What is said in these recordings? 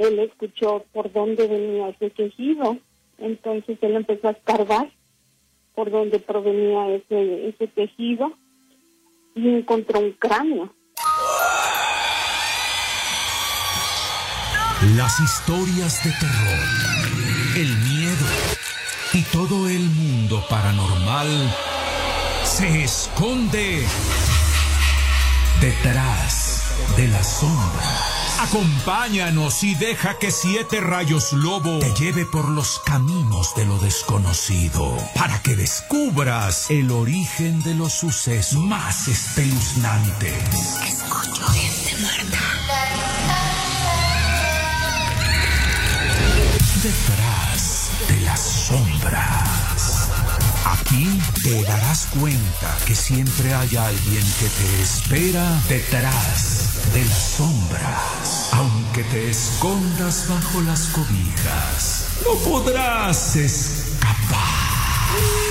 él escuchó por dónde venía ese quejido. Entonces él empezó a escarbar por dónde provenía ese, ese tejido y encontró un cráneo. Las historias de terror, el miedo y todo el mundo paranormal se esconde detrás de la sombra. Acompáñanos y deja que Siete Rayos Lobo te lleve por los caminos de lo desconocido para que descubras el origen de los sucesos más espeluznantes. Escucho gente muerta. Detrás de las sombras. Aquí te darás cuenta que siempre hay alguien que te espera detrás de las sombras. Aunque te escondas bajo las cobijas, no podrás escapar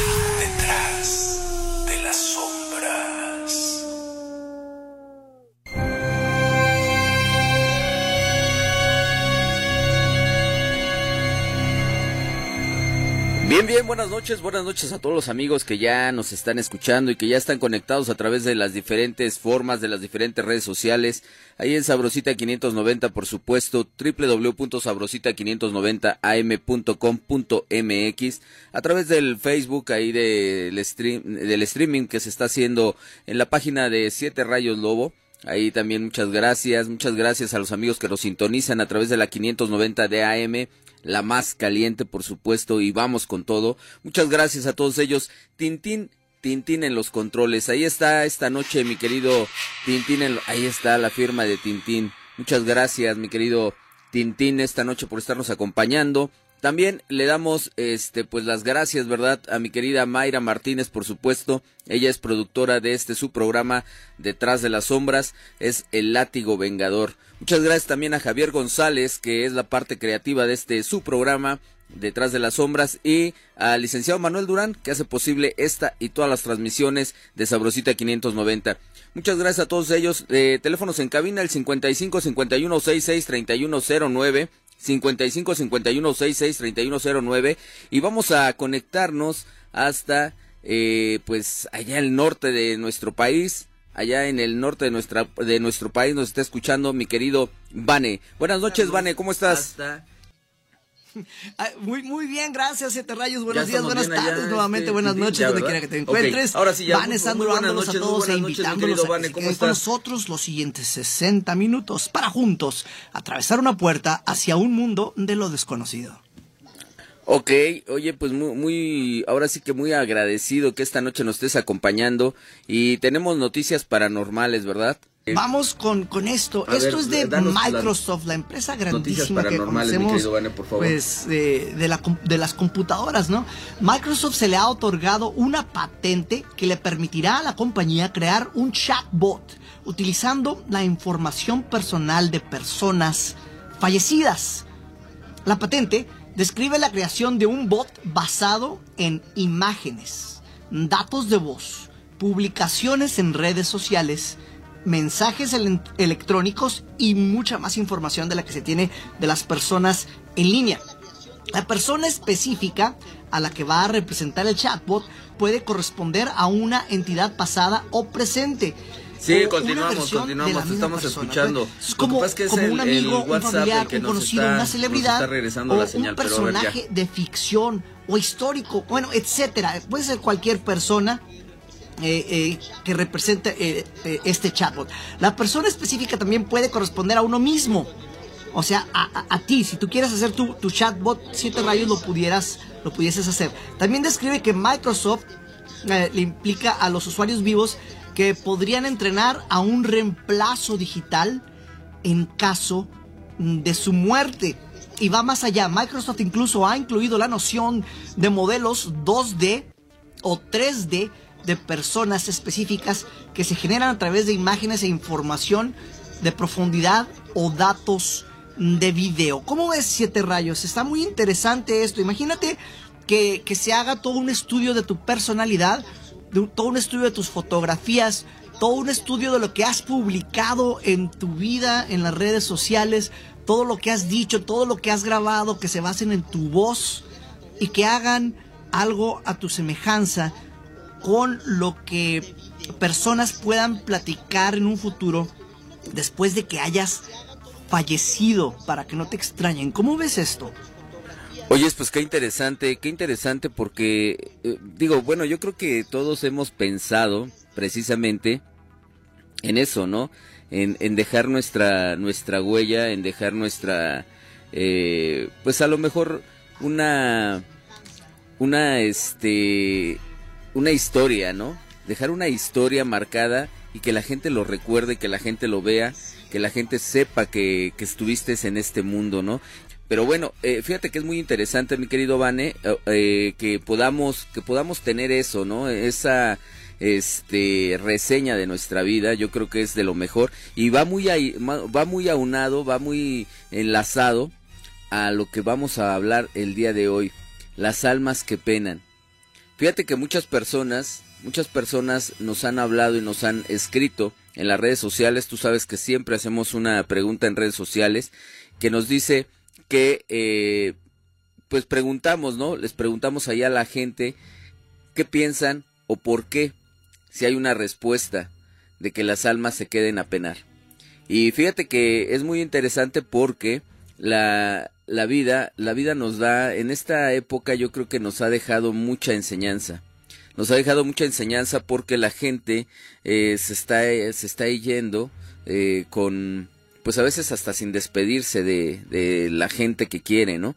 Bien, bien, buenas noches, buenas noches a todos los amigos que ya nos están escuchando y que ya están conectados a través de las diferentes formas, de las diferentes redes sociales. Ahí en Sabrosita 590, por supuesto, www.sabrosita590am.com.mx, a través del Facebook ahí del, stream, del streaming que se está haciendo en la página de Siete Rayos Lobo. Ahí también muchas gracias, muchas gracias a los amigos que nos sintonizan a través de la 590 de AM, la más caliente por supuesto, y vamos con todo. Muchas gracias a todos ellos. Tintín, Tintín en los controles. Ahí está esta noche mi querido Tintín, en, ahí está la firma de Tintín. Muchas gracias mi querido Tintín esta noche por estarnos acompañando. También le damos este pues las gracias, ¿verdad? A mi querida Mayra Martínez, por supuesto. Ella es productora de este su programa Detrás de las sombras, es El látigo vengador. Muchas gracias también a Javier González, que es la parte creativa de este su programa Detrás de las sombras y al licenciado Manuel Durán, que hace posible esta y todas las transmisiones de Sabrosita 590. Muchas gracias a todos ellos. Eh, teléfonos en cabina el 55 51 66 3109 55 51 66 3109 y vamos a conectarnos hasta eh, pues allá el norte de nuestro país. Allá en el norte de nuestra de nuestro país nos está escuchando mi querido Vane. Buenas noches Vane cómo estás Hasta... Muy, muy bien, gracias, Siete Rayos. Buenos días, buenas tardes, nuevamente, este, buenas noches, donde quiera que te encuentres. Okay. Ahora sí, ya. Van saludándolos a todos e invitándolos a que con nosotros los siguientes 60 minutos para juntos atravesar una puerta hacia un mundo de lo desconocido. Ok, oye, pues muy, muy, ahora sí que muy agradecido que esta noche nos estés acompañando y tenemos noticias paranormales, ¿verdad? Vamos con, con esto. A esto ver, es de Microsoft, la empresa grandísima que conocemos, Vane, por favor. pues, eh, de, la, de las computadoras, ¿no? Microsoft se le ha otorgado una patente que le permitirá a la compañía crear un chatbot utilizando la información personal de personas fallecidas. La patente describe la creación de un bot basado en imágenes, datos de voz, publicaciones en redes sociales, mensajes ele- electrónicos y mucha más información de la que se tiene de las personas en línea. La persona específica a la que va a representar el chatbot puede corresponder a una entidad pasada o presente. Sí, una continuamos, continuamos, estamos persona, escuchando. Es como, pasa es que es como el- un amigo, el un WhatsApp familiar, el que un conocido, está- una celebridad está regresando o la señal, un pero personaje de ficción o histórico, bueno, etcétera. Puede ser cualquier persona eh, eh, que represente eh, este chatbot. La persona específica también puede corresponder a uno mismo. O sea, a, ti, si tú quieres hacer tu, tu chatbot, siete rayos lo pudieras, lo pudieses hacer. También describe que Microsoft le implica a los usuarios vivos que podrían entrenar a un reemplazo digital en caso de su muerte. Y va más allá. Microsoft incluso ha incluido la noción de modelos 2D o 3D de personas específicas que se generan a través de imágenes e información de profundidad o datos de video. ¿Cómo ves Siete Rayos? Está muy interesante esto. Imagínate que, que se haga todo un estudio de tu personalidad, de todo un estudio de tus fotografías, todo un estudio de lo que has publicado en tu vida, en las redes sociales, todo lo que has dicho, todo lo que has grabado, que se basen en tu voz y que hagan algo a tu semejanza con lo que personas puedan platicar en un futuro después de que hayas fallecido para que no te extrañen. ¿Cómo ves esto? Oye, pues qué interesante, qué interesante porque, eh, digo, bueno, yo creo que todos hemos pensado precisamente en eso, ¿no? En, dejar nuestra, nuestra huella, en dejar nuestra, eh, pues a lo mejor una, una, este, una historia, ¿no? Dejar una historia marcada y que la gente lo recuerde, que la gente lo vea, que la gente sepa que, que estuviste en este mundo, ¿no? Pero bueno, eh, fíjate que es muy interesante, mi querido Vane, eh, eh, que podamos que podamos tener eso, ¿no? Esa este reseña de nuestra vida, yo creo que es de lo mejor y va muy ahí, va muy aunado, va muy enlazado a lo que vamos a hablar el día de hoy, las almas que penan. Fíjate que muchas personas, muchas personas nos han hablado y nos han escrito en las redes sociales, tú sabes que siempre hacemos una pregunta en redes sociales que nos dice que eh, pues preguntamos, ¿no? Les preguntamos allá a la gente qué piensan o por qué, si hay una respuesta de que las almas se queden a penar. Y fíjate que es muy interesante porque la, la vida, la vida nos da, en esta época yo creo que nos ha dejado mucha enseñanza. Nos ha dejado mucha enseñanza porque la gente eh, se, está, se está yendo eh, con pues a veces hasta sin despedirse de, la gente que quiere, ¿no?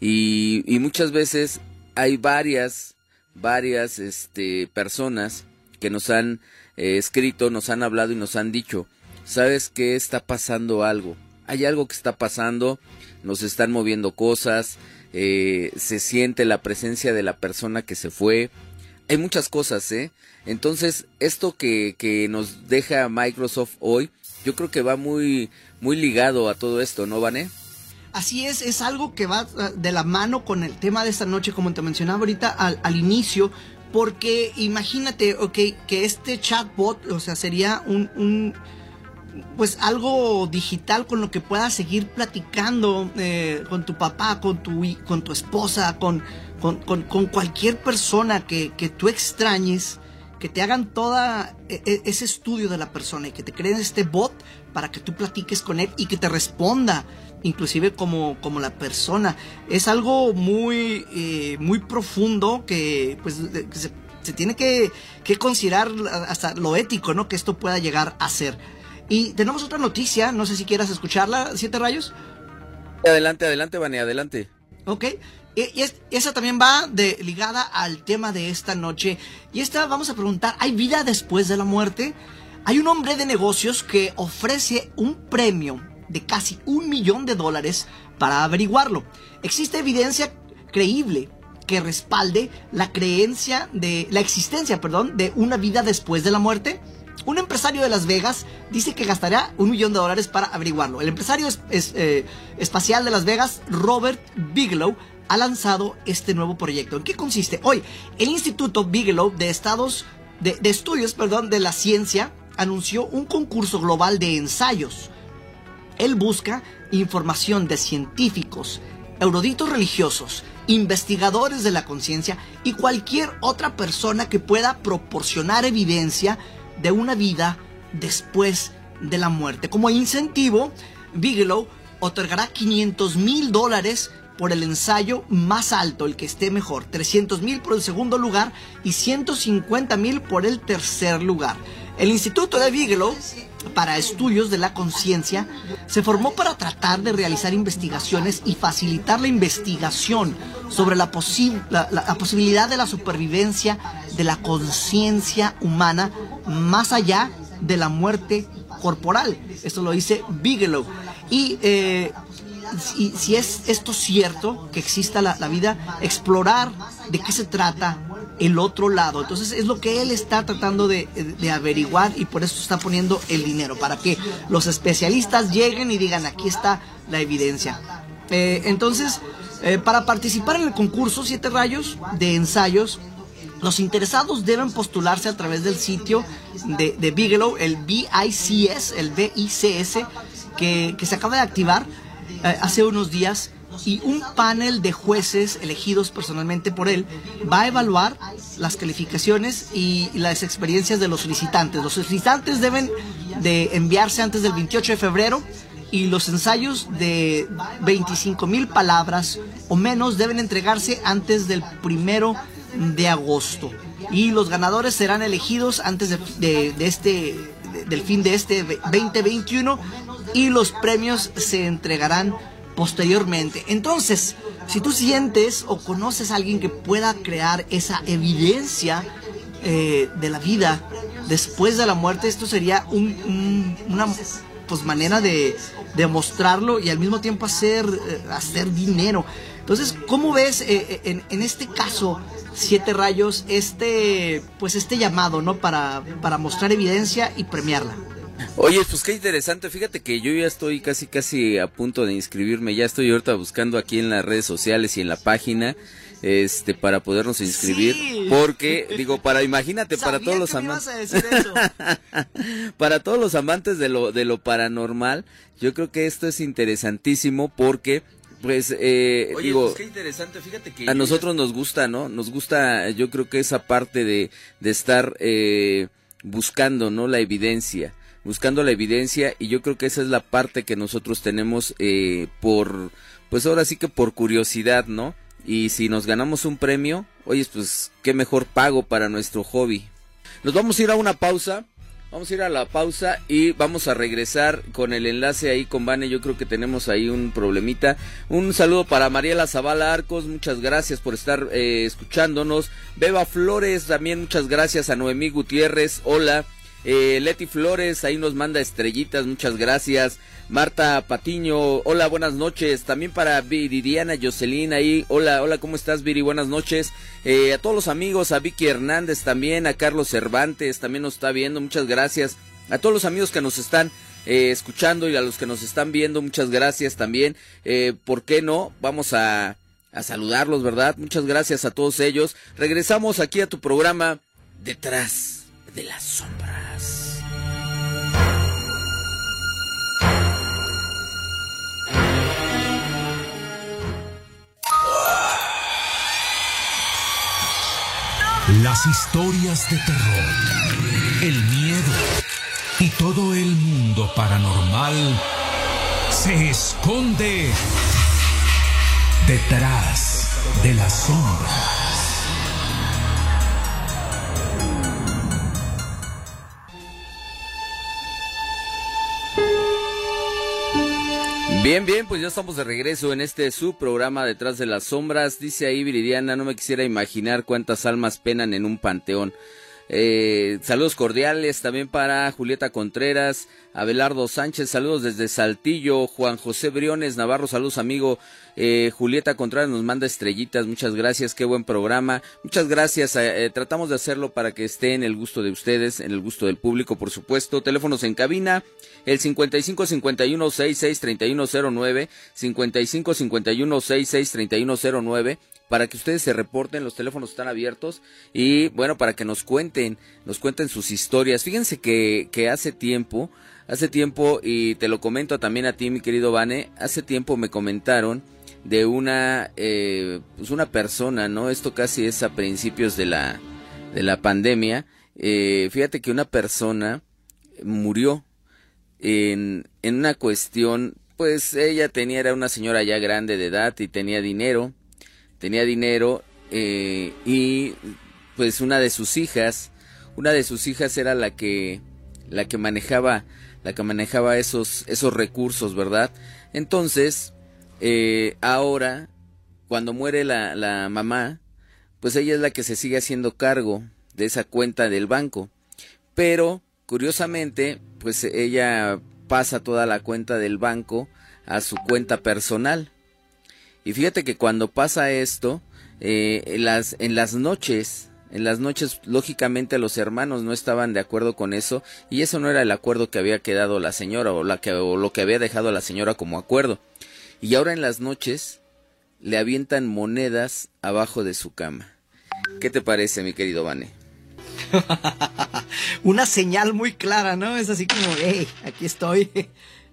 Y, y muchas veces hay varias, varias este, personas que nos han eh, escrito, nos han hablado y nos han dicho, ¿sabes que está pasando algo? Hay algo que está pasando, nos están moviendo cosas, eh, se siente la presencia de la persona que se fue. Hay muchas cosas, ¿eh? Entonces, esto que, que nos deja Microsoft hoy, yo creo que va muy, muy ligado a todo esto, ¿no, Vané? Así es, es algo que va ah, de la mano con el tema de esta noche, como te mencionaba ahorita al, al inicio, porque imagínate, ok, que este chatbot, o sea, sería un pues algo digital con lo que puedas seguir platicando eh, con tu papá, con tu, con tu esposa, con, con, con, cualquier persona que, que tú extrañes que te hagan toda e, e, ese estudio de la persona y que te creen este bot para que tú platiques con él y que te responda inclusive como, como la persona. Es algo muy, eh, muy profundo que pues se, se tiene que, que, considerar hasta lo ético, ¿no? Que esto pueda llegar a ser. Y tenemos otra noticia, no sé si quieras escucharla, Siete Rayos. Adelante, adelante, Vane, adelante. Ok, y esa también va de, ligada al tema de esta noche. Y esta vamos a preguntar, ¿hay vida después de la muerte? Hay un hombre de negocios que ofrece un premio de casi un millón de dólares para averiguarlo. ¿Existe evidencia creíble que respalde la creencia de la existencia, perdón, de una vida después de la muerte? Un empresario de Las Vegas dice que gastará un millón de dólares para averiguarlo. El empresario es, eh, espacial de Las Vegas, Robert Bigelow, ha lanzado este nuevo proyecto. ¿En qué consiste? Hoy, el Instituto Bigelow de Estados de, de Estudios, perdón, de la Ciencia anunció un concurso global de ensayos. Él busca información de científicos, eruditos religiosos, investigadores de la conciencia y cualquier otra persona que pueda proporcionar evidencia de una vida después de la muerte. Como incentivo, Bigelow otorgará 500 mil dólares por el ensayo más alto, el que esté mejor, 300 mil por el segundo lugar y 150 mil por el tercer lugar. El Instituto de Bigelow para Estudios de la Conciencia se formó para tratar de realizar investigaciones y facilitar la investigación sobre la, la, posibilidad de la supervivencia de la conciencia humana más allá de la muerte corporal. Esto lo dice Bigelow. Y eh, si, es esto cierto, que exista la, vida, explorar de qué se trata el otro lado. Entonces es lo que él está tratando de, de, averiguar y por eso está poniendo el dinero, para que los especialistas lleguen y digan, aquí está la evidencia. Eh, entonces, eh, para participar en el concurso Siete Rayos de ensayos, los interesados deben postularse a través del sitio de, Bigelow, el BICS, el BICS, que, que se acaba de activar eh, hace unos días y un panel de jueces elegidos personalmente por él va a evaluar las calificaciones y las experiencias de los solicitantes. Los solicitantes deben de enviarse antes del 28 de febrero y los ensayos de 25 mil palabras o menos deben entregarse antes del primero de agosto y los ganadores serán elegidos antes de, este del fin de este 2021 y los premios se entregarán posteriormente. Entonces, si tú sientes o conoces a alguien que pueda crear esa evidencia eh, de la vida después de la muerte, esto sería una pues, manera de demostrarlo y al mismo tiempo hacer, eh, hacer dinero. Entonces, ¿cómo ves eh, en, este caso, Siete Rayos, este, pues este llamado, ¿no? Para, para mostrar evidencia y premiarla. Oye, pues qué interesante. Fíjate que yo ya estoy casi, casi a punto de inscribirme. Ya estoy ahorita buscando aquí en las redes sociales y en la página este para podernos inscribir porque digo para imagínate para todos los amantes para todos los amantes de lo de lo paranormal yo creo que esto es interesantísimo porque pues eh, digo pues qué interesante fíjate que a nosotros nos gusta no nos gusta yo creo que esa parte de de estar eh, buscando no la evidencia buscando la evidencia y yo creo que esa es la parte que nosotros tenemos eh, por, pues ahora sí que por curiosidad, ¿no? Y si nos ganamos un premio, oye, pues qué mejor pago para nuestro hobby. Nos vamos a ir a una pausa. Vamos a ir a la pausa y vamos a regresar con el enlace ahí con Vane. Yo creo que tenemos ahí un problemita. Un saludo para Mariela Zavala Arcos. Muchas gracias por estar eh, escuchándonos. Beba Flores, también muchas gracias a Noemí Gutiérrez. Hola. Eh, Leti Flores ahí nos manda estrellitas, muchas gracias. Marta Patiño, hola, buenas noches. También para Viridiana Jocelyn ahí, hola, hola, ¿cómo estás Viri? Buenas noches. Eh, a todos los amigos, a Vicky Hernández también, a Carlos Cervantes también nos está viendo, muchas gracias. A todos los amigos que nos están eh, escuchando y a los que nos están viendo, muchas gracias también. Eh, ¿Por qué no? Vamos a, a saludarlos, ¿verdad? Muchas gracias a todos ellos. Regresamos aquí a tu programa Detrás de las sombras. Las historias de terror, el miedo y todo el mundo paranormal se esconde detrás de las sombras. Bien, bien, pues ya estamos de regreso en este subprograma Detrás de las Sombras. Dice ahí Viridiana, no me quisiera imaginar cuántas almas penan en un panteón. Eh, saludos cordiales también para Julieta Contreras, Abelardo Sánchez, saludos desde Saltillo, Juan José Briones Navarro, saludos amigo, eh, Julieta Contreras nos manda estrellitas, muchas gracias, qué buen programa, muchas gracias, eh, tratamos de hacerlo para que esté en el gusto de ustedes, en el gusto del público, por supuesto, teléfonos en cabina, el 55 51 66 3109, 55 51 66 3109, para que ustedes se reporten, los teléfonos están abiertos y bueno, para que nos cuenten, nos cuenten sus historias. Fíjense que, que hace tiempo, hace tiempo, y te lo comento también a ti, mi querido Vane, hace tiempo me comentaron de una, eh, pues una persona, ¿no? Esto casi es a principios de la, de la pandemia. Eh, fíjate que una persona murió en, en una cuestión, pues ella tenía, era una señora ya grande de edad y tenía dinero, tenía dinero eh, y pues una de sus hijas, una de sus hijas era la que la que manejaba la que manejaba esos esos recursos, ¿verdad? Entonces eh, ahora cuando muere la, la mamá, pues ella es la que se sigue haciendo cargo de esa cuenta del banco, pero curiosamente pues ella pasa toda la cuenta del banco a su cuenta personal y fíjate que cuando pasa esto, eh, en, las, en las noches, en las noches, lógicamente los hermanos no estaban de acuerdo con eso y eso no era el acuerdo que había quedado la señora o, la que, o lo que había dejado la señora como acuerdo. Y ahora en las noches le avientan monedas abajo de su cama. ¿Qué te parece, mi querido Vane? Una señal muy clara, ¿no? Es así como, hey, aquí estoy.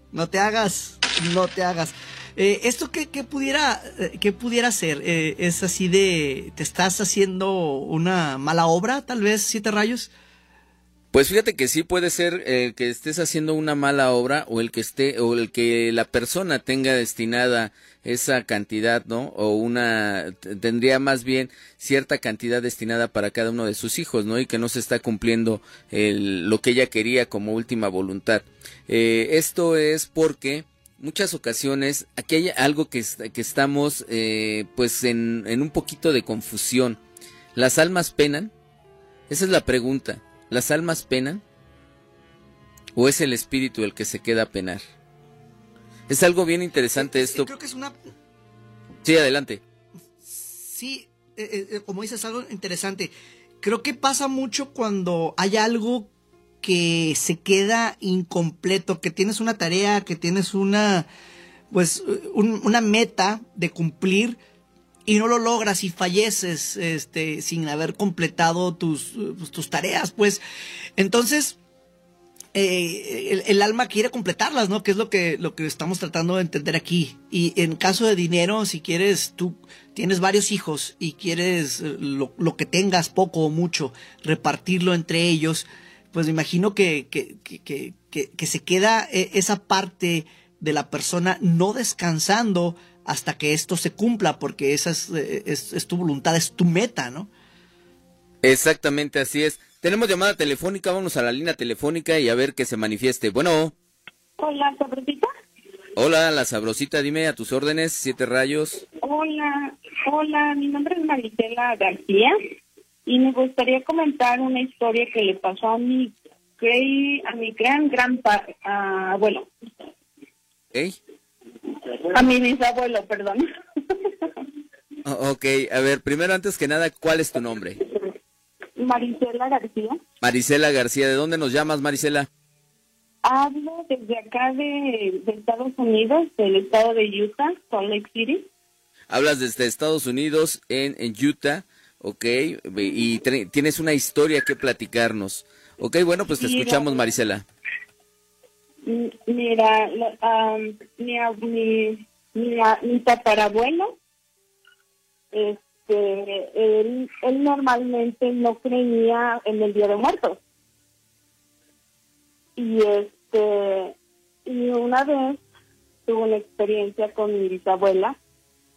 No te hagas, no te hagas. Eh, ¿Esto qué, pudiera, eh, qué pudiera ser? Eh, ¿Es así de, te estás haciendo una mala obra, tal vez, siete rayos? Pues fíjate que sí puede ser que estés haciendo una mala obra o el que esté o el que la persona tenga destinada esa cantidad, ¿no? O una tendría más bien cierta cantidad destinada para cada uno de sus hijos, ¿no? Y que no se está cumpliendo el, lo que ella quería como última voluntad. Eh, esto es porque muchas ocasiones aquí hay algo que, que estamos eh, pues en, en un poquito de confusión. ¿Las almas penan? Esa es la pregunta. ¿Las almas penan? ¿O es el espíritu el que se queda a penar? Es algo bien interesante esto. Creo que es una... Sí, adelante. Sí, eh, eh, como dices, algo interesante. Creo que pasa mucho cuando hay algo que se queda incompleto, que tienes una tarea, que tienes una, pues, un- una meta de cumplir y no lo logras y falleces, este, sin haber completado tus, pues, tus tareas, pues. Entonces, eh, el, el alma quiere completarlas, ¿no? Que es lo que, lo que estamos tratando de entender aquí. Y en caso de dinero, si quieres, tú tienes varios hijos y quieres eh, lo, lo que tengas, poco o mucho, repartirlo entre ellos, pues me imagino que, que, que, que, que- que se queda eh, esa parte de la persona no descansando hasta que esto se cumpla, porque esa es, eh, es, es tu voluntad, es tu meta, ¿no? Exactamente así es. Tenemos llamada telefónica, vamos a la línea telefónica y a ver que se manifieste. Bueno, Hola, Sabrosita. hola, la sabrosita, dime a tus órdenes, siete rayos. Hola, hola, mi nombre es Maritela García y me gustaría comentar una historia que le pasó a mi a mi gran gran ah, abuelo, ¿Ok? a mi bisabuelo, perdón. O- ok, a ver, primero antes que nada, ¿cuál es tu nombre? Marisela García. Marisela García, ¿de dónde nos llamas, Marisela? Hablo desde acá de, de Estados Unidos, del estado de Utah, Salt Lake City. Hablas desde Estados Unidos, en, en Utah, ok, y tienes una historia que platicarnos. Ok, bueno, pues te escuchamos, la- Marisela. Mira, am, mi, mi, mi, mi tatarabuelo, este, él, él normalmente no creía en el Día de Muertos. Y este, y una vez tuve una experiencia con mi bisabuela,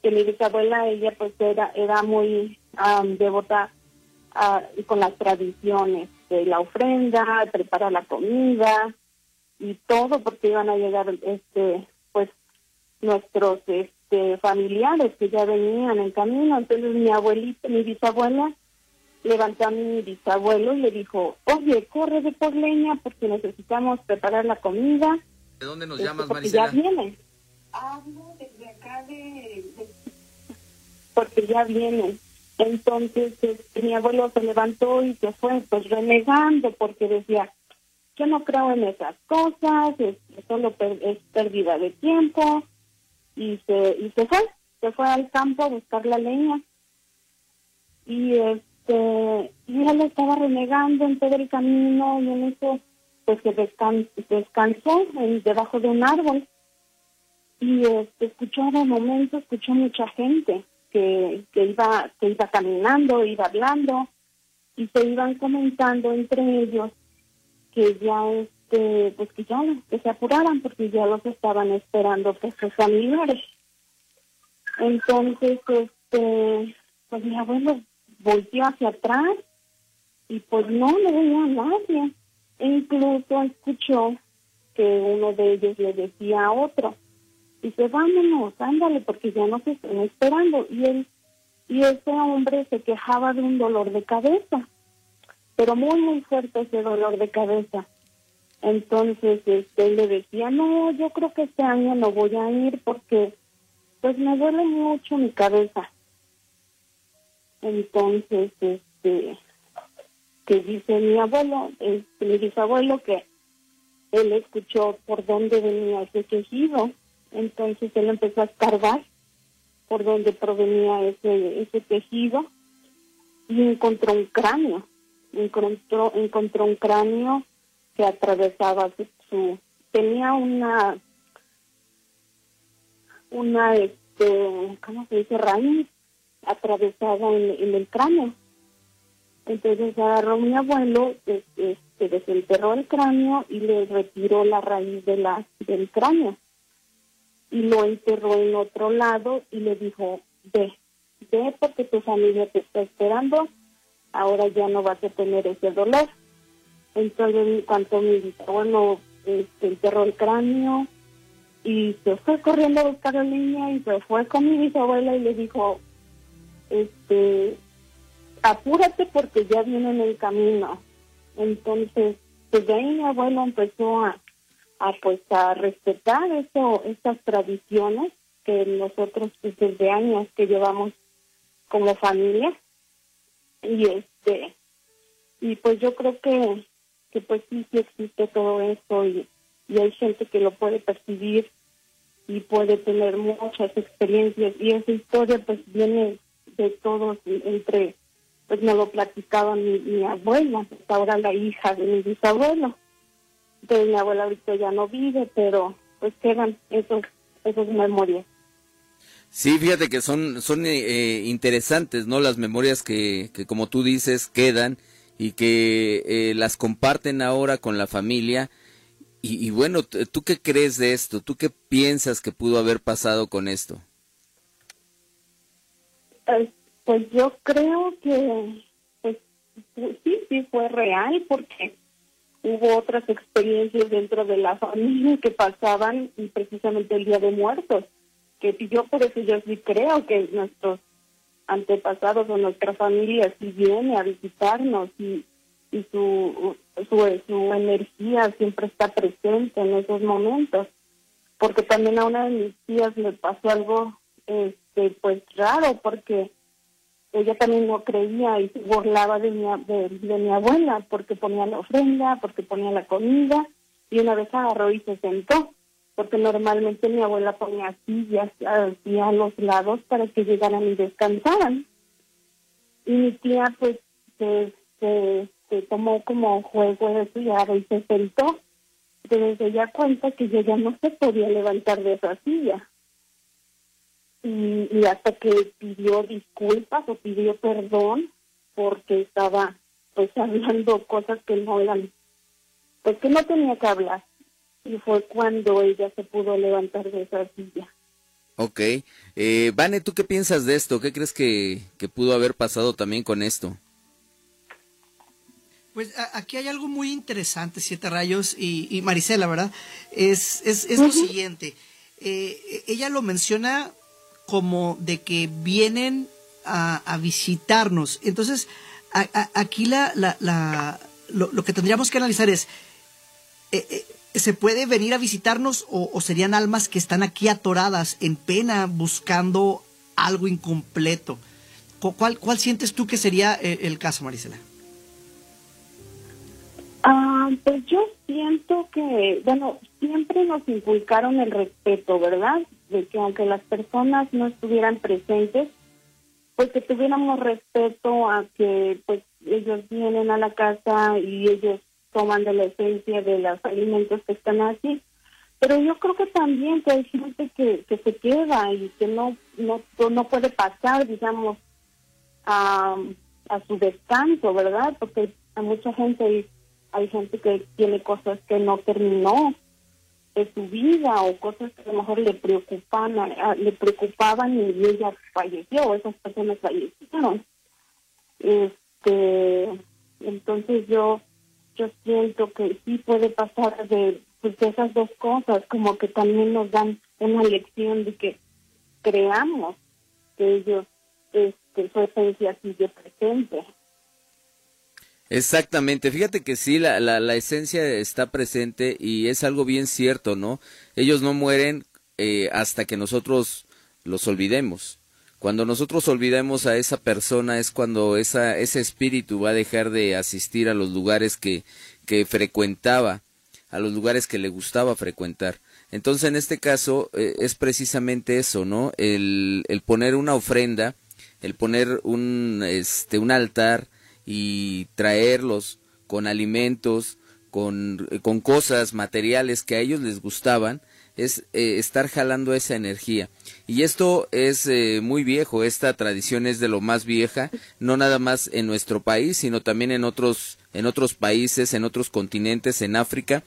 que mi bisabuela, ella pues era, era muy am, devota ah, y con las tradiciones de la ofrenda, preparar la comida, y todo porque iban a llegar este pues nuestros este familiares que ya venían en camino. Entonces mi abuelita mi bisabuela levantó a mi bisabuelo y le dijo oye corre de por leña porque necesitamos preparar la comida ¿De dónde nos este, llamas, porque Marisela? ya viene hablo desde acá de, de- porque ya viene entonces este, mi abuelo se levantó y se fue pues renegando porque decía yo no creo en esas cosas, es, solo per- es pérdida de tiempo y se y se fue, se fue al campo a buscar la leña. Y este y él estaba renegando en todo el camino y en eso pues se descan- descansó en- debajo de un árbol. Y este escuchó de momento escuchó mucha gente que, que iba que iba caminando iba hablando y se iban comentando entre ellos que ya este pues que ya que se apuraran porque ya los estaban esperando pues sus familiares. Entonces este pues mi abuelo volteó hacia atrás y pues no no veía a nadie. E incluso escuchó que uno de ellos le decía a otro dice vámonos ándale porque ya nos están esperando y él y ese hombre se quejaba de un dolor de cabeza pero muy muy fuerte ese dolor de cabeza. Entonces este le decía no yo creo que este año no voy a ir porque pues me duele mucho mi cabeza entonces este que dice mi abuelo este, mi bisabuelo que él escuchó por dónde venía ese quejido entonces él empezó a escarbar por dónde provenía ese ese quejido y encontró un cráneo encontró encontró un cráneo que atravesaba su, su- tenía una una, este, ¿cómo se dice? Raíz atravesada en, el cráneo. Entonces agarró mi abuelo, este, desenterró el cráneo y le retiró la raíz de la, del cráneo. Y lo enterró en otro lado y le dijo, ve, ve porque tu familia te está esperando, ahora ya no vas a tener ese dolor. Entonces, en cuanto mi bisabuelo este, enterró el cráneo y se fue corriendo a buscar a la niña y se fue con mi bisabuela y le dijo, este, apúrate porque ya viene en el camino. Entonces, pues de ahí mi abuelo empezó a, a pues a respetar eso, estas tradiciones que nosotros pues, desde años que llevamos como familia y este y pues yo creo que que pues sí sí existe todo esto y, y hay gente que lo puede percibir y puede tener muchas experiencias y esa historia pues viene de todos entre pues me lo platicaba mi, mi abuela, pues ahora la hija de mi bisabuelo. Entonces mi abuela ahorita ya no vive, pero pues quedan esos, esos memorias. Sí, fíjate que son, son eh, eh, interesantes, ¿no? Las memorias que, que, como tú dices, quedan y que eh, las comparten ahora con la familia. Y, y, bueno, ¿tú qué crees de esto? ¿Tú qué piensas que pudo haber pasado con esto? Pues yo creo que pues, sí, sí fue real porque hubo otras experiencias dentro de la familia que pasaban y precisamente el Día de Muertos, que yo por eso yo sí creo que nuestros antepasados o nuestra familia sí viene a visitarnos y, y su, su, su energía siempre está presente en esos momentos. Porque también a una de mis tías le pasó algo este pues raro porque ella también no creía y se burlaba de mi, de, mi abuela porque ponía la ofrenda, porque ponía la comida y una vez agarró y se sentó porque normalmente mi abuela ponía sillas así a los lados para que llegaran y descansaran. Y mi tía pues se, se, tomó como juego y agarró y se sentó. Entonces ella cuenta que ella no se podía levantar de esa silla y, hasta que pidió disculpas o pidió perdón porque estaba pues hablando cosas que no eran, pues que no tenía que hablar. Y fue cuando ella se pudo levantar de esa silla. Ok. Eh, Vane, ¿tú qué piensas de esto? ¿Qué crees que, que pudo haber pasado también con esto? Pues aquí hay algo muy interesante, Siete Rayos y, y Marisela, ¿verdad? Es, es, es lo siguiente. Eh, ella lo menciona como de que vienen a, visitarnos. Entonces, aquí la, la, lo, que tendríamos que analizar es, eh, eh, ¿se puede venir a visitarnos o, serían almas que están aquí atoradas en pena buscando algo incompleto? ¿Cuál, cuál sientes tú que sería eh, el caso, Marisela? Ah, pues yo siento que, bueno, siempre nos inculcaron el respeto, ¿verdad? De que aunque las personas no estuvieran presentes, pues que tuviéramos respeto a que pues ellos vienen a la casa y ellos toman de la esencia de los alimentos que están aquí. Pero yo creo que también que hay gente que, que se queda y que no, no, no puede pasar, digamos, a, a su descanso, ¿verdad? Porque a mucha gente hay gente que tiene cosas que no terminó de su vida o cosas que a lo mejor le preocupan, le preocupaban y ella falleció, esas personas fallecieron. Este, entonces yo yo siento que sí puede pasar de, pues, esas dos cosas, como que también nos dan una lección de que creamos que ellos, este, su esencia sigue presente. Exactamente, fíjate que sí, la, la, la, esencia está presente y es algo bien cierto, ¿no? Ellos no mueren eh, hasta que nosotros los olvidemos. Cuando nosotros olvidemos a esa persona es cuando esa, ese espíritu va a dejar de asistir a los lugares que, que frecuentaba, a los lugares que le gustaba frecuentar. Entonces, en este caso, eh, es precisamente eso, ¿no? El, el poner una ofrenda, el poner un, este, un altar, y traerlos con alimentos, con, con cosas materiales que a ellos les gustaban, es eh, estar jalando esa energía. Y esto es eh, muy viejo, esta tradición es de lo más vieja, no nada más en nuestro país, sino también en otros, en otros países, en otros continentes, en África.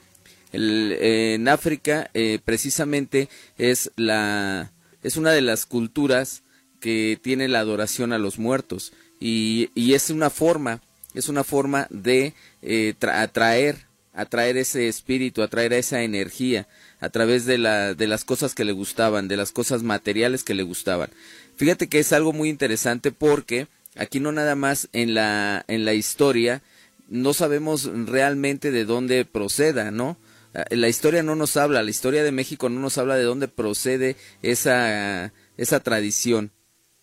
en África, precisamente, es la, es una de las culturas que tiene la adoración a los muertos y, y es una forma es una forma de eh, atraer, atraer ese espíritu, atraer esa energía a través de, la, de las cosas que le gustaban, de las cosas materiales que le gustaban. Fíjate que es algo muy interesante porque aquí no nada más en la, en la historia no sabemos realmente de dónde proceda, ¿no? Eh, la historia no nos habla, la historia de México no nos habla de dónde procede esa, esa tradición.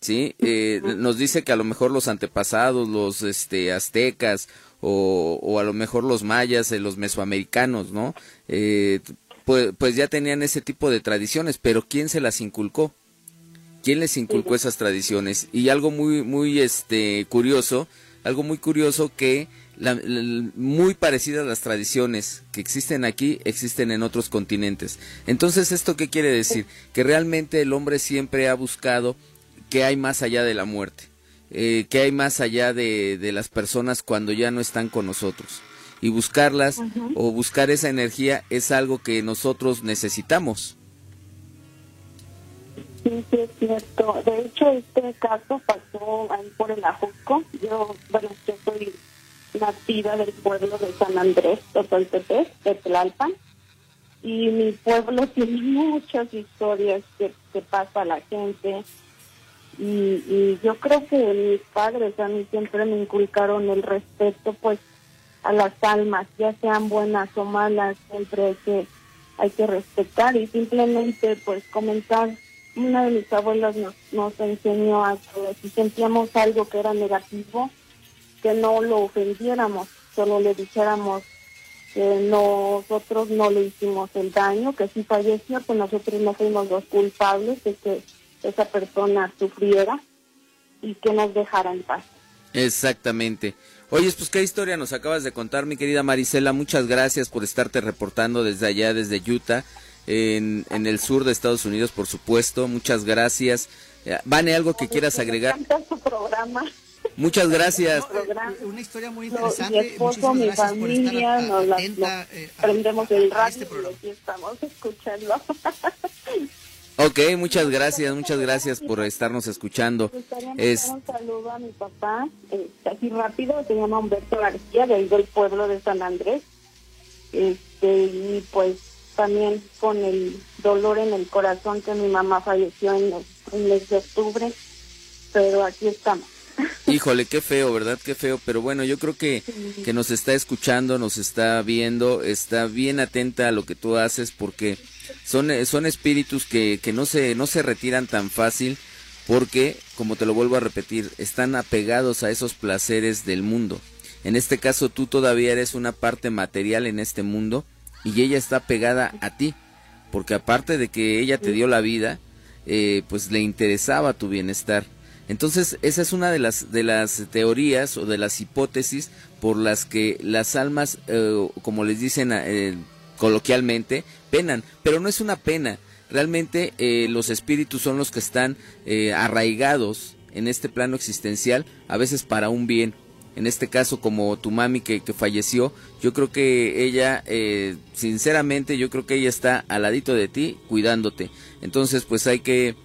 ¿Sí? Eh, nos dice que a lo mejor los antepasados, los este, aztecas o, o a lo mejor los mayas, eh, los mesoamericanos, ¿no? Eh, pues, pues ya tenían ese tipo de tradiciones, pero ¿quién se las inculcó? ¿Quién les inculcó esas tradiciones? Y algo muy, muy este, curioso, algo muy curioso que la, muy parecidas las tradiciones que existen aquí existen en otros continentes. Entonces, ¿esto qué quiere decir? Que realmente el hombre siempre ha buscado qué hay más allá de la muerte, eh, qué hay más allá de, de, las personas cuando ya no están con nosotros. Y buscarlas o buscar esa energía es algo que nosotros necesitamos. Sí, sí, es cierto. De hecho, este caso pasó ahí por el Ajusco. Yo, bueno, yo soy nativa del pueblo de San Andrés, Totoltepec, de Tlalpan. Y mi pueblo tiene muchas historias que, que pasa a la gente, y, y yo creo que mis padres a mí siempre me inculcaron el respeto pues a las almas, ya sean buenas o malas, siempre hay que, hay que respetar y simplemente pues comentar, una de mis abuelas nos, nos enseñó a que si sentíamos algo que era negativo, que no lo ofendiéramos, solo le dijéramos que nosotros no le hicimos el daño, que si falleció, pues nosotros no fuimos los culpables de que esa persona sufriera y que nos dejara en paz. Exactamente. Oye, pues qué historia nos acabas de contar, mi querida Marisela. Muchas gracias por estarte reportando desde allá, desde Utah, en, en el sur de Estados Unidos, por supuesto. Muchas gracias. Eh, Vane, ¿algo que quieras agregar? su programa. Muchas gracias. Una historia muy interesante. mi esposo, mi familia, nos la, eh, prendemos el radio este y aquí estamos escuchando. Ok, muchas gracias, muchas gracias por estarnos escuchando. Es... Un saludo a mi papá, eh, así rápido, se llama Humberto García, del pueblo de San Andrés. Este, y pues también con el dolor en el corazón que mi mamá falleció en el mes de octubre, pero aquí estamos. Híjole, qué feo, ¿verdad? Qué feo, pero bueno, yo creo que, que nos está escuchando, nos está viendo, está bien atenta a lo que tú haces porque son, eh, son espíritus que, que no, se, no se retiran tan fácil porque, como te lo vuelvo a repetir, están apegados a esos placeres del mundo. En este caso tú todavía eres una parte material en este mundo y ella está pegada a ti, porque aparte de que ella te dio la vida, eh, pues le interesaba tu bienestar. Entonces, esa es una de las, de las teorías o de las hipótesis por las que las almas, eh, como les dicen coloquialmente, penan, pero no es una pena. Realmente eh, los espíritus son los que están arraigados en este plano existencial, a veces para un bien. En este caso, como tu mami que, que falleció, yo creo que ella, sinceramente, yo creo que ella está al ladito de ti, cuidándote. Entonces, pues hay que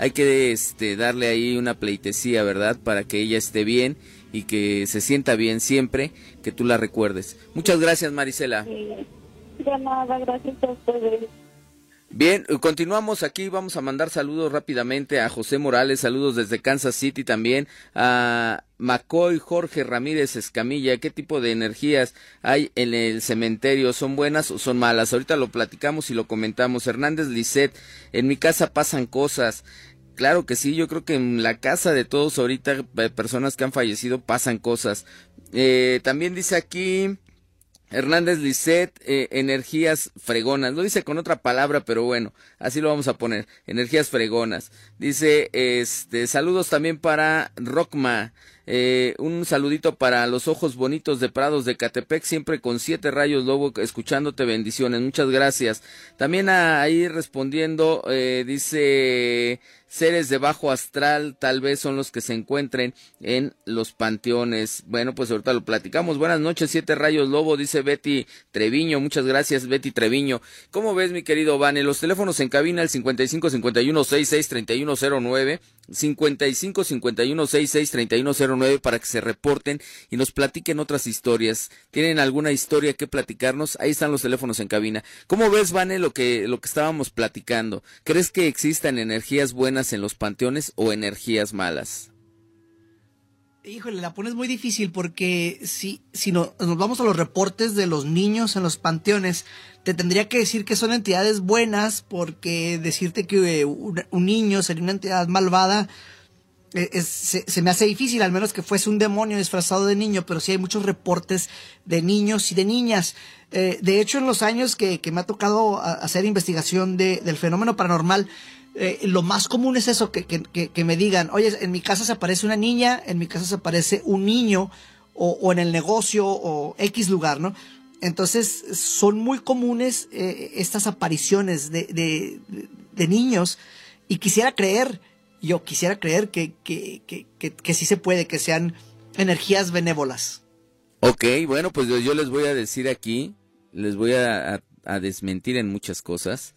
hay que este, darle ahí una pleitesía, ¿verdad? Para que ella esté bien y que se sienta bien siempre, que tú la recuerdes. Muchas gracias, Marisela. Gracias a ustedes. Bien, continuamos aquí, vamos a mandar saludos rápidamente a José Morales, saludos desde Kansas City también, a McCoy Jorge Ramírez Escamilla, ¿qué tipo de energías hay en el cementerio? ¿Son buenas o son malas? Ahorita lo platicamos y lo comentamos. Hernández Lisset, en mi casa pasan cosas. Claro que sí, yo creo que en la casa de todos ahorita, personas que han fallecido, pasan cosas. Eh, también dice aquí, Hernández Lisset, eh, energías fregonas. Lo dice con otra palabra, pero bueno, así lo vamos a poner. Energías fregonas. Dice, este, saludos también para Rockma. Eh, un saludito para los ojos bonitos de Prados de Catepec, siempre con siete rayos lobo, escuchándote bendiciones. Muchas gracias. También ahí respondiendo, eh, dice seres de bajo astral tal vez son los que se encuentren en los panteones. Bueno, pues ahorita lo platicamos. Buenas noches, siete rayos lobo, dice Betty Treviño. Muchas gracias, Betty Treviño. ¿Cómo ves, mi querido Vane? Los teléfonos en cabina, el 55 51 66 3109, 55 51 66 3109 para que se reporten y nos platiquen otras historias. ¿Tienen alguna historia que platicarnos? Ahí están los teléfonos en cabina. ¿Cómo ves, Vane, lo que, lo que estábamos platicando? ¿Crees que existan energías buenas en los panteones o energías malas? Híjole, la pones muy difícil porque si, si no, nos vamos a los reportes de los niños en los panteones, te tendría que decir que son entidades buenas porque decirte que eh, un, niño sería una entidad malvada eh, se, me hace difícil, al menos que fuese un demonio disfrazado de niño, pero sí hay muchos reportes de niños y de niñas. Eh, de hecho, en los años que, me ha tocado hacer investigación del fenómeno paranormal, eh, lo más común es eso, que, que, me digan, oye, en mi casa se aparece una niña, en mi casa se aparece un niño, o, en el negocio, o X lugar, ¿no? Entonces, son muy comunes eh, estas apariciones de, de, niños, y quisiera creer, yo quisiera creer que, que, que, sí se puede, que sean energías benévolas. Ok, bueno, pues yo, les voy a decir aquí, les voy a desmentir en muchas cosas.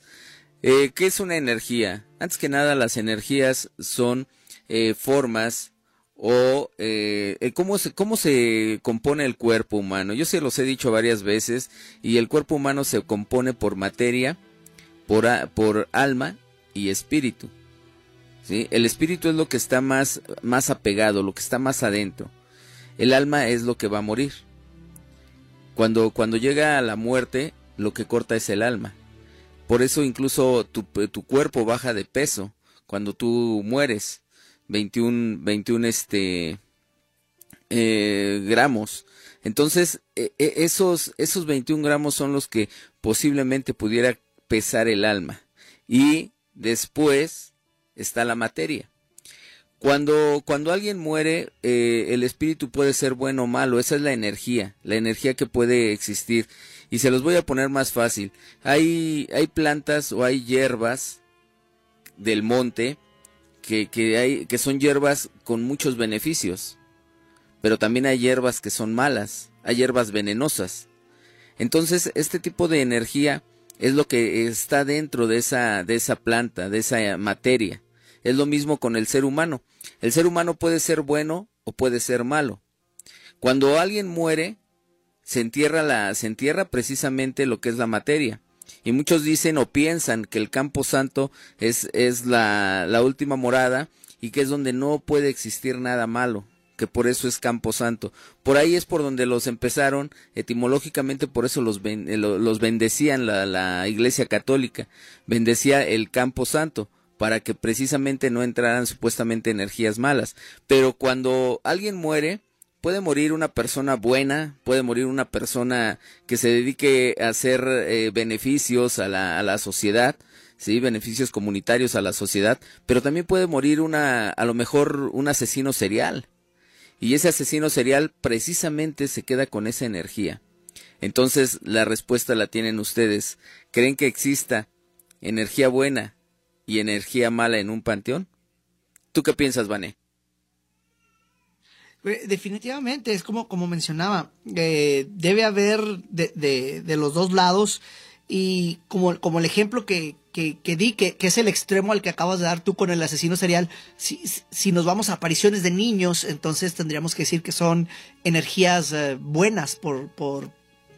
Eh, ¿Qué es una energía? Antes que nada, las energías son eh, formas o eh, ¿cómo, se, cómo se compone el cuerpo humano. Yo se los he dicho varias veces y el cuerpo humano se compone por materia, por, por alma y espíritu. ¿sí? El espíritu es lo que está más, más apegado, lo que está más adentro. El alma es lo que va a morir. Cuando, cuando llega a la muerte, lo que corta es el alma. Por eso incluso tu, tu cuerpo baja de peso cuando tú mueres. 21, 21 este, eh, gramos. Entonces, e, e, esos, esos 21 gramos son los que posiblemente pudiera pesar el alma. Y después está la materia. Cuando, cuando alguien muere, eh, el espíritu puede ser bueno o malo. Esa es la energía, la energía que puede existir. Y se los voy a poner más fácil. Hay, hay plantas o hay hierbas del monte que, que, hay, que son hierbas con muchos beneficios. Pero también hay hierbas que son malas, hay hierbas venenosas. Entonces, este tipo de energía es lo que está dentro de esa, de esa planta, de esa materia. Es lo mismo con el ser humano. El ser humano puede ser bueno o puede ser malo. Cuando alguien muere, se entierra, la, se entierra precisamente lo que es la materia. Y muchos dicen o piensan que el campo santo es, es la, la última morada y que es donde no puede existir nada malo, que por eso es campo santo. Por ahí es por donde los empezaron, etimológicamente por eso los, eh, los bendecían la, la iglesia católica, bendecía el campo santo para que precisamente no entraran supuestamente energías malas. Pero cuando alguien muere, puede morir una persona buena, puede morir una persona que se dedique a hacer eh, beneficios a la, a la sociedad, sí, beneficios comunitarios a la sociedad, pero también puede morir una, a lo mejor un asesino serial. Y ese asesino serial precisamente se queda con esa energía. Entonces la respuesta la tienen ustedes. ¿Creen que exista energía buena y energía mala en un panteón? ¿Tú qué piensas, Vané? Eh, definitivamente, es como, como mencionaba, eh, debe haber de, de, los dos lados y como, como el ejemplo que, que, di, que, que, es el extremo al que acabas de dar tú con el asesino serial, si, si nos vamos a apariciones de niños, entonces tendríamos que decir que son energías eh, buenas por, por,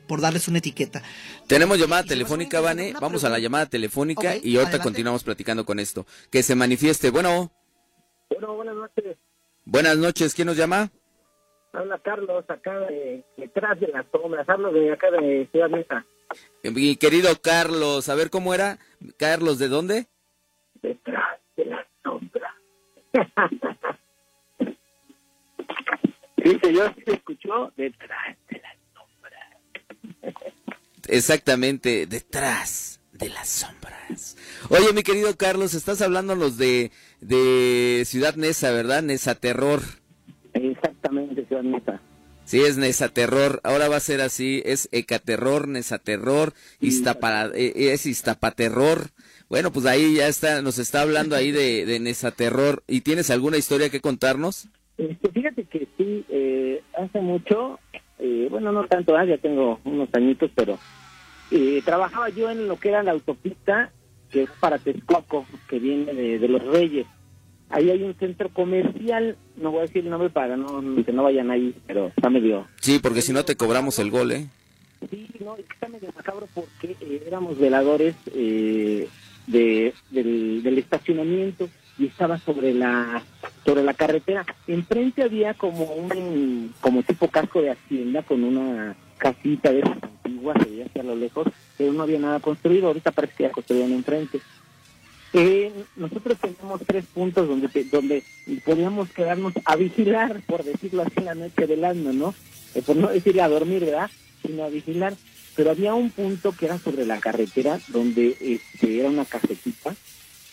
por darles una etiqueta. Tenemos llamada telefónica, Vane, vamos a la llamada telefónica y ahorita continuamos platicando con esto. Que se manifieste, bueno. Bueno, buenas noches. Buenas noches, ¿quién nos llama? Habla Carlos, acá detrás de las sombras, hablo de acá de Ciudad Mesa. Mi querido Carlos, a ver cómo era. Carlos, ¿de dónde? Detrás de las sombras. sí, señor, ¿se escuchó? Detrás de las sombras. exactamente, detrás de las sombras. Oye, mi querido Carlos, estás hablándonos de, de Ciudad Nesa, ¿verdad? Nesa Terror. Exactamente, Ciudad Nesa. Sí, es Nesa Terror. Ahora va a ser así, es Ecaterror, Nesa Terror, Iztapa, eh, es Iztapaterror. Bueno, pues ahí ya está, nos está hablando ahí de, de Nesa Terror. ¿Y tienes alguna historia que contarnos? Este, fíjate que sí, eh, hace mucho, eh, bueno, no tanto, ah, ya tengo unos añitos, pero eh, trabajaba yo en lo que era la autopista, que es para Texcoco, que viene de, Los Reyes. Ahí hay un centro comercial, no voy a decir el nombre para no, que no vayan ahí, pero está medio... Sí, porque si no te cobramos el gol, ¿eh? Sí, no, está medio macabro porque éramos veladores de, del, del estacionamiento y estaba sobre la sobre la carretera. Enfrente había como un como tipo casco de hacienda con una casita de esas hacia lo lejos, pero no había nada construido. Ahorita parece que ya construían enfrente. Eh, nosotros teníamos tres puntos donde donde podíamos quedarnos a vigilar, por decirlo así, la noche del año, ¿no? Eh, por no decir a dormir, ¿verdad? Sino a vigilar. Pero había un punto que era sobre la carretera, donde este, era una casetita,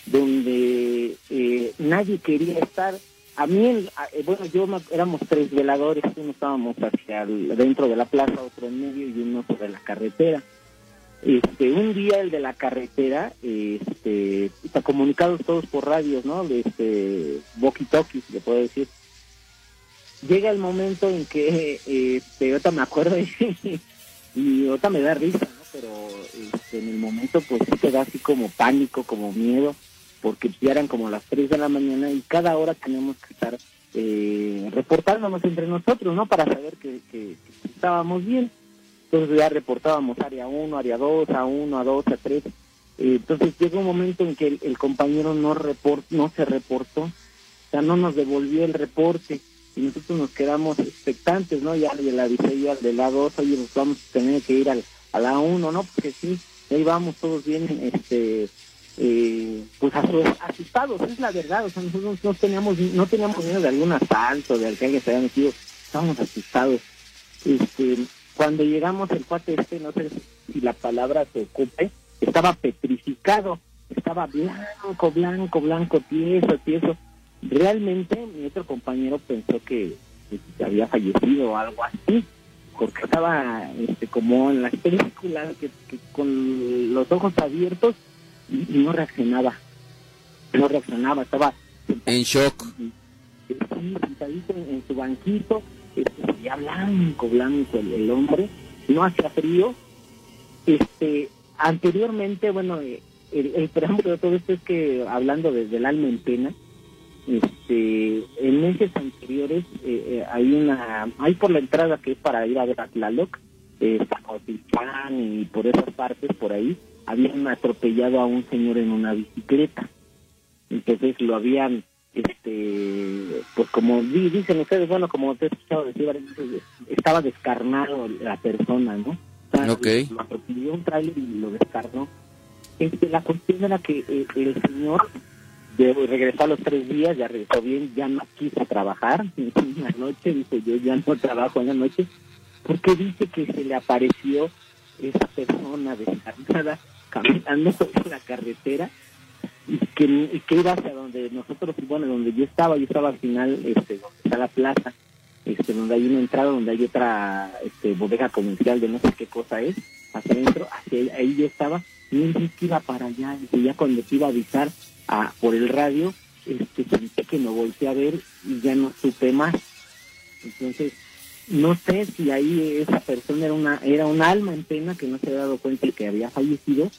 donde eh, nadie quería estar. A mí, eh, bueno, yo éramos tres veladores, uno estábamos hacia dentro de la plaza, otro en medio y uno sobre la carretera. Este, un día el de la carretera, este, está comunicados todos por radios, ¿no? Este, walkie talkies, le puedo decir. Llega el momento en que, este, ahorita me acuerdo y, y ahorita me da risa, ¿no? Pero este, en el momento pues te da así como pánico, como miedo porque ya eran como las 3 de la mañana y cada hora teníamos que estar eh, reportándonos entre nosotros, ¿no? Para saber que, estábamos bien. Entonces ya reportábamos área 1, área 2, a 1, a 2, a 3. Eh, entonces llegó un momento en que el, compañero no, report, no se reportó, o sea, no nos devolvió el reporte y nosotros nos quedamos expectantes, ¿no? Ya le avisé yo al de la 2, oye, nos vamos a tener que ir al, a la 1, ¿no? Porque sí, ahí vamos todos bien, este eh, pues asustados, es la verdad, o sea, nosotros no teníamos, no teníamos miedo de algún asalto, de que alguien se haya metido, estábamos asustados. Este, cuando llegamos el cuate este, no sé si la palabra se ocupe, estaba petrificado, estaba blanco, blanco, blanco, tieso, tieso. Realmente mi otro compañero pensó que, había fallecido o algo así, porque estaba este, como en las películas, que con los ojos abiertos y, no reaccionaba. No reaccionaba, estaba... En shock. Sentadito en, su banquito, este, ya blanco, blanco el, hombre, no hacía frío. Este, anteriormente, bueno, eh, el, el preámbulo de todo esto es que, hablando desde el alma en pena, este, en meses anteriores eh, eh, hay una, hay por la entrada que es para ir a ver a Tlaloc, eh, y por esas partes, por ahí, habían atropellado a un señor en una bicicleta. Entonces lo habían, este, pues como dicen ustedes, bueno, como te he escuchado decir estaba descarnado la persona, ¿no? Lo atropelló un trailer y lo descarnó. Este, la cuestión era que eh, el señor de, regresó a los tres días, ya regresó bien, ya no quiso trabajar en la noche, dice yo ya no trabajo en la noche, porque dice que se le apareció esa persona descarnada caminando por la carretera y que, que iba hacia donde nosotros, bueno, donde yo estaba, yo estaba al final, este, donde está la plaza, este, donde hay una entrada, donde hay otra este, bodega comercial de no sé qué cosa es, hacia adentro, hacia ahí yo estaba, y él que iba para allá, y ya cuando se iba a avisar a, por el radio, este, sentí que me volteé a ver y ya no supe más. Entonces, no sé si ahí esa persona era una era un alma en pena que no se había dado cuenta que había fallecido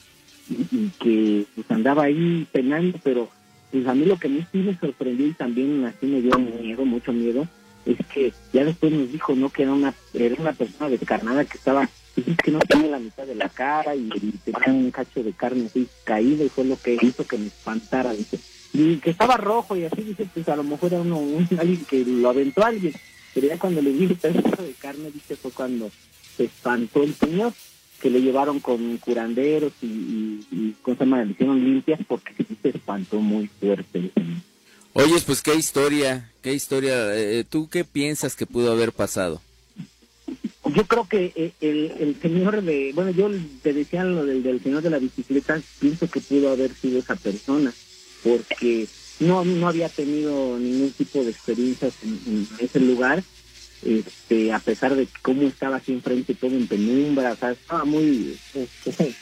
y, que pues andaba ahí penando, pero pues a mí lo que me, sí me sorprendió y también así me dio miedo, mucho miedo, es que ya después nos dijo no que era una era una persona descarnada que estaba pues, que no tenía la mitad de la cara y, tenía un cacho de carne así caído y fue lo que hizo que me espantara dice. Y que estaba rojo y así dice pues a lo mejor era uno un, alguien que lo aventó a alguien pero ya cuando le vi el pedazo de carne, dice, fue cuando se espantó el señor, que le llevaron con curanderos y, y, y cosas le hicieron limpias porque se espantó muy fuerte el señor. Oye, pues qué historia, qué historia. Eh, ¿Tú qué piensas que pudo haber pasado? yo creo que eh, el, el señor de, bueno, yo te decía lo del, del señor de la bicicleta, pienso que pudo haber sido esa persona, porque no, no había tenido ningún tipo de experiencias en, ese lugar, este, a pesar de cómo estaba aquí enfrente todo en penumbra, estaba muy, este,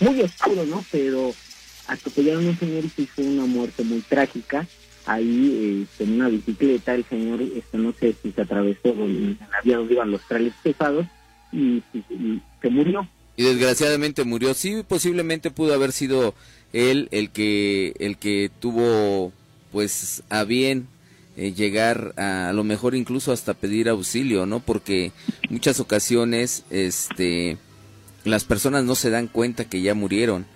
muy oscuro, ¿no? Pero atropellaron a un señor y hizo una muerte muy trágica ahí este, en una bicicleta el señor este no sé si se atravesó en donde iban los trailers pesados y, y- y se murió Y desgraciadamente murió. Sí, posiblemente pudo haber sido él el que el que tuvo pues a bien eh, llegar a, a lo mejor incluso hasta pedir auxilio, ¿no? Porque muchas ocasiones este las personas no se dan cuenta que ya murieron.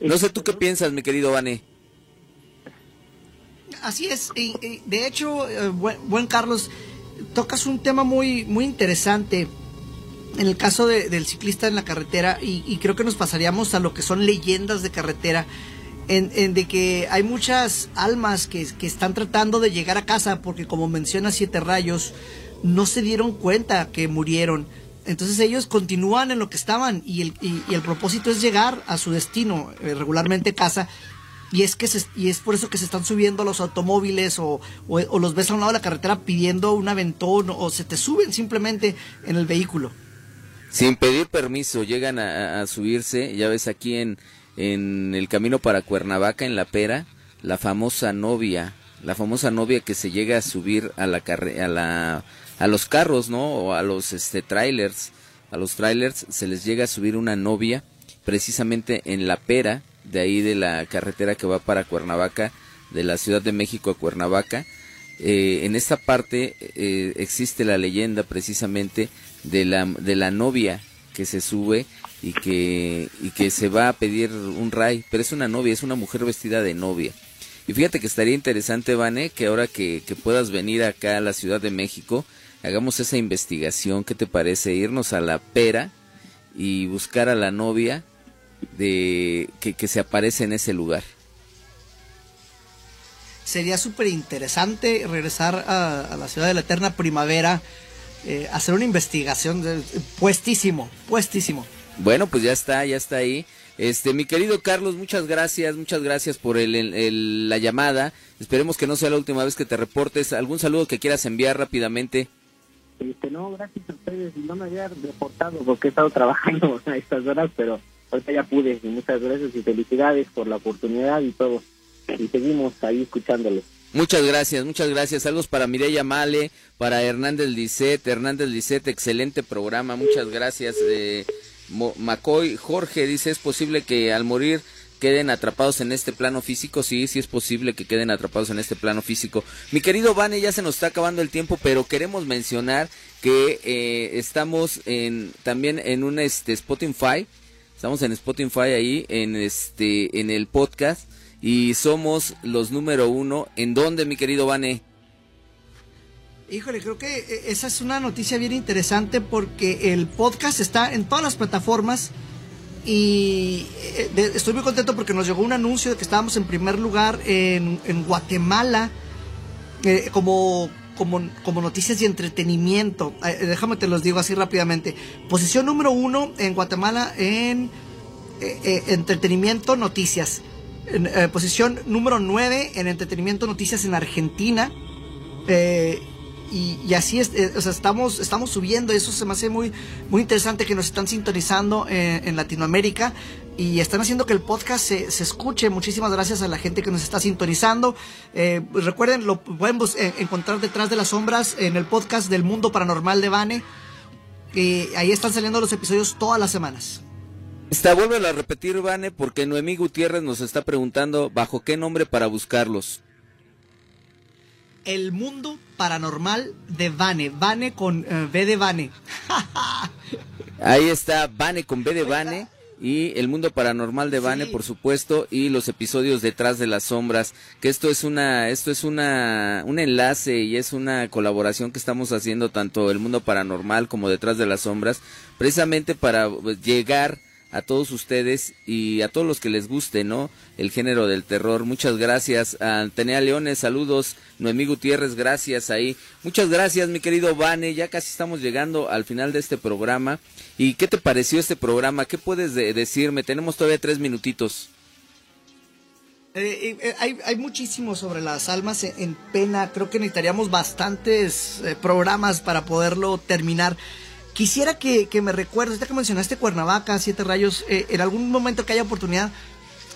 No sé tú qué piensas, mi querido Vane. Así es, y, y de hecho, eh, buen, buen Carlos, tocas un tema muy, muy interesante en el caso de- del ciclista en la carretera y, creo que nos pasaríamos a lo que son leyendas de carretera, en, en de que hay muchas almas que, están tratando de llegar a casa porque como menciona Siete Rayos, no se dieron cuenta que murieron. Entonces ellos continúan en lo que estaban y el, propósito es llegar a su destino, eh, regularmente casa, y es que se- y es por eso que se están subiendo a los automóviles o los ves a un lado de la carretera pidiendo un aventón o se te suben simplemente en el vehículo. Sin pedir permiso llegan a, subirse, ya ves aquí en, en el camino para Cuernavaca, en La Pera, la famosa novia, la famosa novia que se llega a subir a la carre- a la a los carros, ¿no? O a los este trailers, a los trailers se les llega a subir una novia precisamente en La Pera, de ahí de la carretera que va para Cuernavaca, de la Ciudad de México a Cuernavaca. Eh, en esta parte eh, existe la leyenda precisamente de la, de la novia que se sube y que, y que se va a pedir un ray, pero es una novia, es una mujer vestida de novia. Y fíjate que estaría interesante, Vane, que ahora que, que puedas venir acá a la Ciudad de México, hagamos esa investigación, ¿qué te parece? Irnos a la pera y buscar a la novia de que, que se aparece en ese lugar. Sería súper interesante regresar a, a la ciudad de la eterna primavera, eh, hacer una investigación, de- puestísimo, puestísimo. Bueno, pues ya está, ya está ahí. Este, mi querido Carlos, muchas gracias, muchas gracias por el, el- el- la llamada. Esperemos que no sea la última vez que te reportes. ¿Algún saludo que quieras enviar rápidamente? este no gracias a ustedes no me había reportado porque he estado trabajando a estas horas pero ahorita ya pude y muchas gracias y felicidades por la oportunidad y todo y seguimos ahí escuchándolos Muchas gracias, muchas gracias. Saludos para Mireya Male, para Hernández Lisset. Hernández Lisset, excelente programa, muchas gracias. Eh, Macoy Jorge dice, ¿es posible que al morir queden atrapados en este plano físico? Sí, sí es posible que queden atrapados en este plano físico. Mi querido Vane, ya se nos está acabando el tiempo, pero queremos mencionar que eh, estamos en, también en un este, Spotify. Estamos en Spotify ahí, en este, en el podcast. Y somos los número uno. ¿En dónde, mi querido Vane? Híjole, creo que eh, esa es una noticia bien interesante porque el podcast está en todas las plataformas y eh, estoy muy contento porque nos llegó un anuncio de que estábamos en primer lugar en, Guatemala eh, como, como, noticias y entretenimiento. Eh, déjame te los digo así rápidamente. Posición número uno en Guatemala en eh, entretenimiento noticias. En, eh, posición número 9 en entretenimiento noticias en Argentina. Eh, y, así es, eh, o sea, estamos, estamos subiendo, eso se me hace muy, muy interesante que nos están sintonizando en, Latinoamérica y están haciendo que el podcast se, se escuche. Muchísimas gracias a la gente que nos está sintonizando. Recuerden, lo pueden encontrar detrás de las sombras en el podcast del Mundo Paranormal de Bane. Eh, ahí están saliendo los episodios todas las semanas. Está, vuelve a repetir, Vane, porque Noemí Gutiérrez nos está preguntando bajo qué nombre para buscarlos. El Mundo Paranormal de Bane. Bane con eh, B de Bane. Ahí está Vane con B de Vane y el mundo paranormal de Vane, Sí. por supuesto, y los episodios detrás de las sombras, que esto es una esto es una un enlace y es una colaboración que estamos haciendo tanto el mundo paranormal como detrás de las sombras, precisamente para pues, llegar a todos ustedes y a todos los que les guste, ¿no? El género del terror. Muchas gracias. A Antenea Leones, saludos. Noemí Gutiérrez, gracias ahí. Muchas gracias, mi querido Vane. Ya casi estamos llegando al final de este programa. ¿Y qué te pareció este programa? ¿Qué puedes decirme? Tenemos todavía tres minutitos. Eh, eh, hay, hay, muchísimo sobre las almas en, pena. Creo que necesitaríamos bastantes eh, programas para poderlo terminar. Quisiera que, me recuerdes, ya que mencionaste Cuernavaca, Siete Rayos, en algún momento que haya oportunidad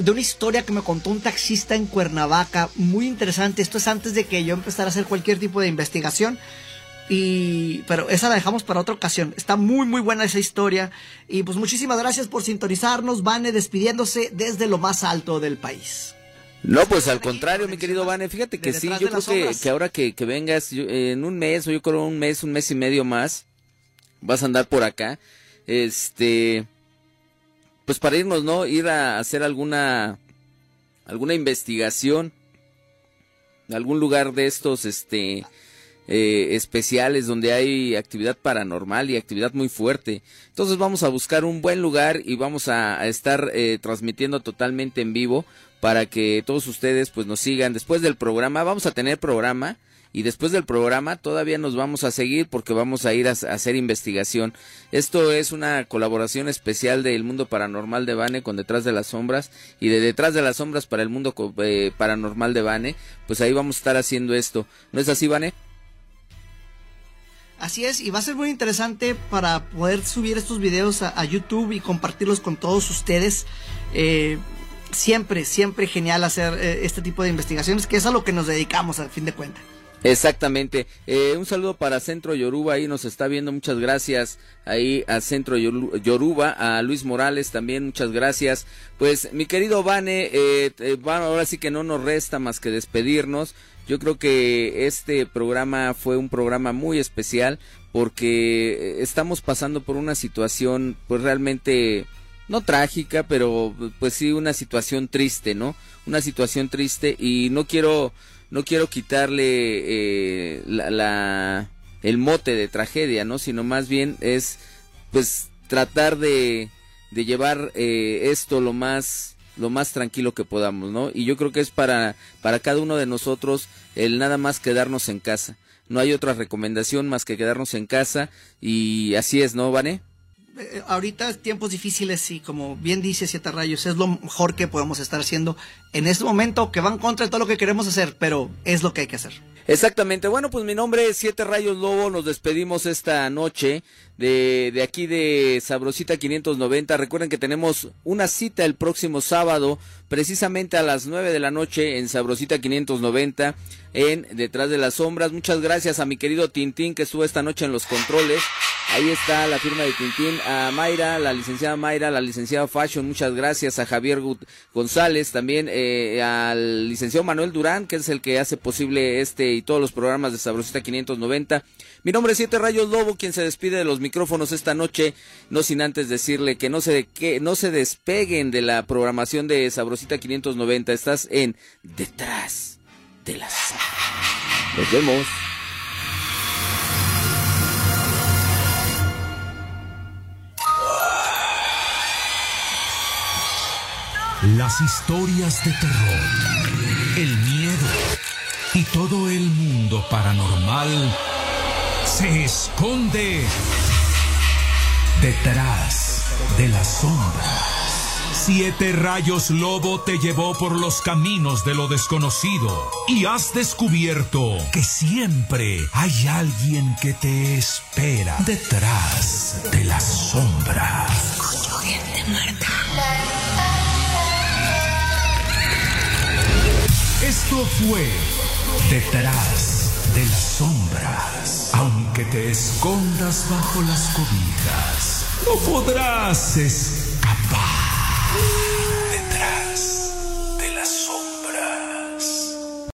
de una historia que me contó un taxista en Cuernavaca, muy interesante. Esto es antes de que yo empezara a hacer cualquier tipo de investigación. Y, pero esa la dejamos para otra ocasión. Está muy, muy buena esa historia. Y pues muchísimas gracias por sintonizarnos. Vane despidiéndose desde lo más alto del país. No, pues al contrario, mi querido Vane, fíjate que sí, yo creo que, ahora que, vengas, en un mes, o yo creo un mes, un mes y medio más, vas a andar por acá, este, pues para irnos, ¿no? Ir a hacer alguna, alguna investigación, algún lugar de estos, este, eh, especiales donde hay actividad paranormal y actividad muy fuerte. Entonces vamos a buscar un buen lugar y vamos a, estar eh, transmitiendo totalmente en vivo para que todos ustedes pues nos sigan. Después del programa vamos a tener programa y después del programa todavía nos vamos a seguir porque vamos a ir a, hacer investigación. Esto es una colaboración especial del mundo paranormal de Bane con Detrás de las Sombras y de Detrás de las Sombras para el mundo eh, paranormal de Bane. Pues ahí vamos a estar haciendo esto. ¿No es así, Bane? Así es, y va a ser muy interesante para poder subir estos videos a, YouTube y compartirlos con todos ustedes. Eh, siempre, siempre genial hacer eh, este tipo de investigaciones, que es a lo que nos dedicamos al fin de cuentas. Exactamente. Eh, un saludo para Centro Yoruba, ahí nos está viendo, muchas gracias. Ahí a Centro Yoruba, a Luis Morales también, muchas gracias. Pues mi querido Vane, eh, ahora sí que no nos resta más que despedirnos. Yo creo que este programa fue un programa muy especial porque estamos pasando por una situación pues realmente no trágica, pero pues sí una situación triste, ¿no? Una situación triste y no quiero no quiero quitarle eh, la, el mote de tragedia, ¿no? Sino más bien es pues tratar de, de llevar eh, esto lo más lo más tranquilo que podamos, ¿no? Y yo creo que es para para cada uno de nosotros el nada más quedarnos en casa. No hay otra recomendación más que quedarnos en casa y así es, ¿no, Vane? Eh, ahorita tiempos difíciles y como bien dice Siete Rayos, es lo mejor que podemos estar haciendo en este momento que van contra todo lo que queremos hacer, pero es lo que hay que hacer. Exactamente. Bueno, pues mi nombre es Siete Rayos Lobo. Nos despedimos esta noche de, de aquí de Sabrosita 590. Recuerden que tenemos una cita el próximo sábado, precisamente a las 9 de la noche en Sabrosita 590 en Detrás de las Sombras. Muchas gracias a mi querido Tintín que estuvo esta noche en los controles. Ahí está la firma de Tintín. A Mayra, la licenciada Mayra, la licenciada Fashion, muchas gracias. A Javier González, también eh, al licenciado Manuel Durán, que es el que hace posible este y todos los programas de Sabrosita 590. Mi nombre es Siete Rayos Lobo, quien se despide de los micrófonos esta noche, no sin antes decirle que no se, que no se despeguen de la programación de Sabrosita 590. Estás en Detrás de las... Nos vemos. Las historias de terror, el miedo y todo el mundo paranormal se esconde detrás de la sombra. Siete rayos lobo te llevó por los caminos de lo desconocido y has descubierto que siempre hay alguien que te espera detrás de la sombra. Esto fue Detrás de las sombras. Aunque te escondas bajo las cobijas, no podrás escapar.